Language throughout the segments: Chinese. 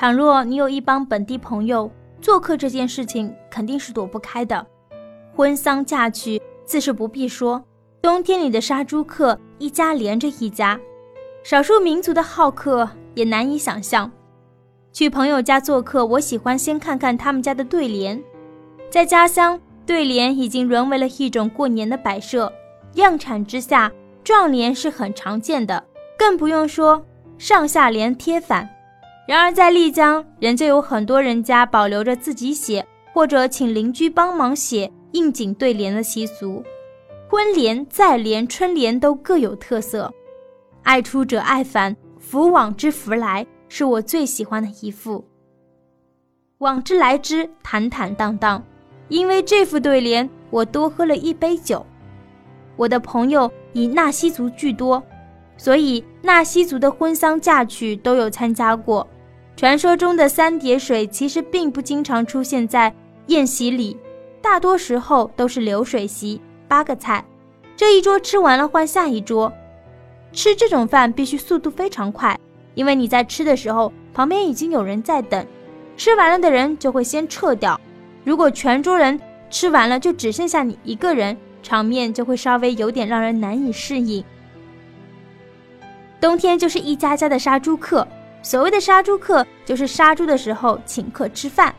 倘若你有一帮本地朋友做客，这件事情肯定是躲不开的。婚丧嫁娶自是不必说，冬天里的杀猪客一家连着一家，少数民族的好客也难以想象。去朋友家做客，我喜欢先看看他们家的对联。在家乡，对联已经沦为了一种过年的摆设，量产之下，撞联是很常见的，更不用说上下联贴反。然而在丽江，仍旧有很多人家保留着自己写或者请邻居帮忙写应景对联的习俗。婚联、再联、春联都各有特色。爱出者爱返，福往之福来。是我最喜欢的一副，往之来之坦坦荡荡。因为这副对联，我多喝了一杯酒。我的朋友以纳西族居多，所以纳西族的婚丧嫁娶都有参加过。传说中的三叠水其实并不经常出现在宴席里，大多时候都是流水席，八个菜，这一桌吃完了换下一桌。吃这种饭必须速度非常快。因为你在吃的时候，旁边已经有人在等，吃完了的人就会先撤掉。如果全桌人吃完了，就只剩下你一个人，场面就会稍微有点让人难以适应。冬天就是一家家的杀猪客，所谓的杀猪客，就是杀猪的时候请客吃饭。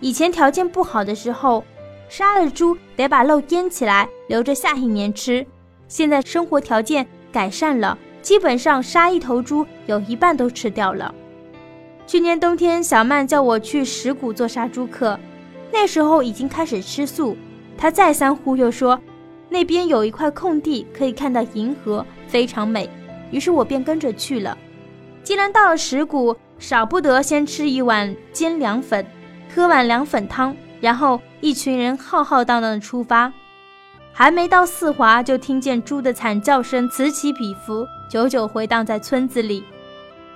以前条件不好的时候，杀了猪得把肉腌起来留着下一年吃。现在生活条件改善了。基本上杀一头猪，有一半都吃掉了。去年冬天，小曼叫我去石鼓做杀猪客，那时候已经开始吃素。她再三忽悠说，那边有一块空地，可以看到银河，非常美。于是我便跟着去了。既然到了石鼓，少不得先吃一碗煎凉粉，喝碗凉粉汤，然后一群人浩浩荡荡的出发。还没到四华，就听见猪的惨叫声此起彼伏，久久回荡在村子里。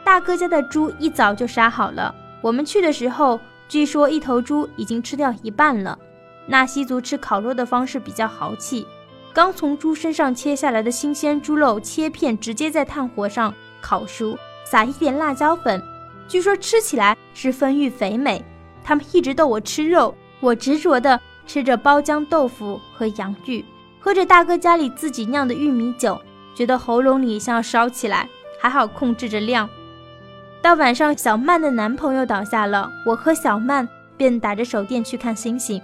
大哥家的猪一早就杀好了，我们去的时候，据说一头猪已经吃掉一半了。纳西族吃烤肉的方式比较豪气，刚从猪身上切下来的新鲜猪肉切片，直接在炭火上烤熟，撒一点辣椒粉，据说吃起来是丰腴肥美。他们一直逗我吃肉，我执着地。吃着包浆豆腐和洋芋，喝着大哥家里自己酿的玉米酒，觉得喉咙里像要烧起来，还好控制着量。到晚上，小曼的男朋友倒下了，我和小曼便打着手电去看星星。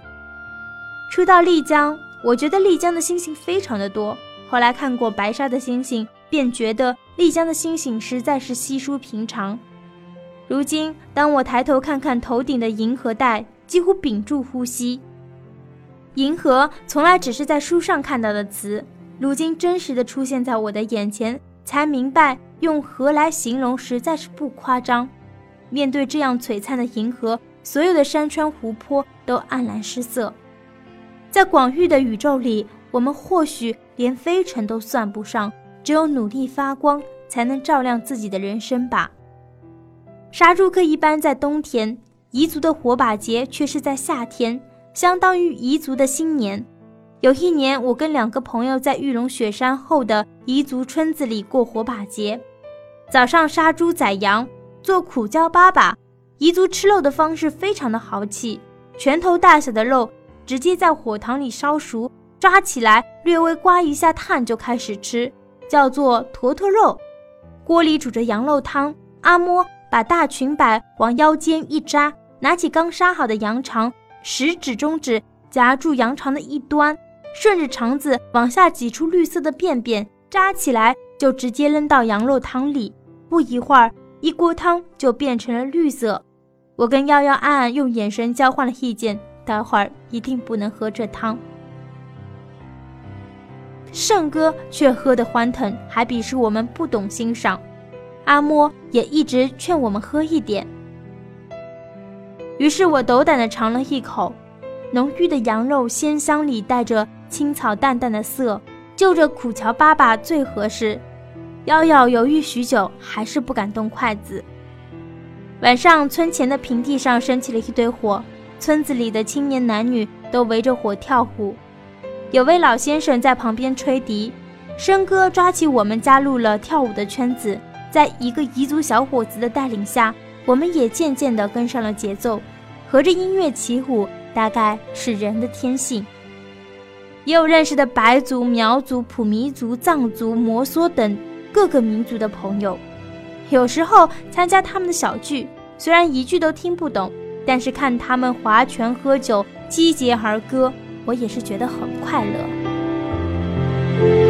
初到丽江，我觉得丽江的星星非常的多，后来看过白沙的星星，便觉得丽江的星星实在是稀疏平常。如今，当我抬头看看头顶的银河带，几乎屏住呼吸。银河从来只是在书上看到的词，如今真实的出现在我的眼前，才明白用河来形容实在是不夸张。面对这样璀璨的银河，所有的山川湖泊都黯然失色。在广域的宇宙里，我们或许连飞尘都算不上，只有努力发光，才能照亮自己的人生吧。杀猪客一般在冬天，彝族的火把节却是在夏天。相当于彝族的新年。有一年，我跟两个朋友在玉龙雪山后的彝族村子里过火把节。早上杀猪宰羊，做苦椒粑粑。彝族吃肉的方式非常的豪气，拳头大小的肉直接在火塘里烧熟，抓起来略微刮一下炭就开始吃，叫做坨坨肉。锅里煮着羊肉汤，阿嬷把大裙摆往腰间一扎，拿起刚杀好的羊肠。食指、中指夹住羊肠的一端，顺着肠子往下挤出绿色的便便，扎起来就直接扔到羊肉汤里。不一会儿，一锅汤就变成了绿色。我跟幺幺暗暗用眼神交换了意见，待会儿一定不能喝这汤。胜哥却喝得欢腾，还鄙视我们不懂欣赏。阿嬷也一直劝我们喝一点。于是我斗胆地尝了一口，浓郁的羊肉鲜香里带着青草淡淡的涩，就着苦荞粑粑最合适。瑶瑶犹豫许久，还是不敢动筷子。晚上，村前的平地上升起了一堆火，村子里的青年男女都围着火跳舞，有位老先生在旁边吹笛。生哥抓起我们，加入了跳舞的圈子，在一个彝族小伙子的带领下。我们也渐渐地跟上了节奏，合着音乐起舞，大概是人的天性。也有认识的白族、苗族、普弥族、藏族、摩梭等各个民族的朋友，有时候参加他们的小聚，虽然一句都听不懂，但是看他们划拳喝酒、击节而歌，我也是觉得很快乐。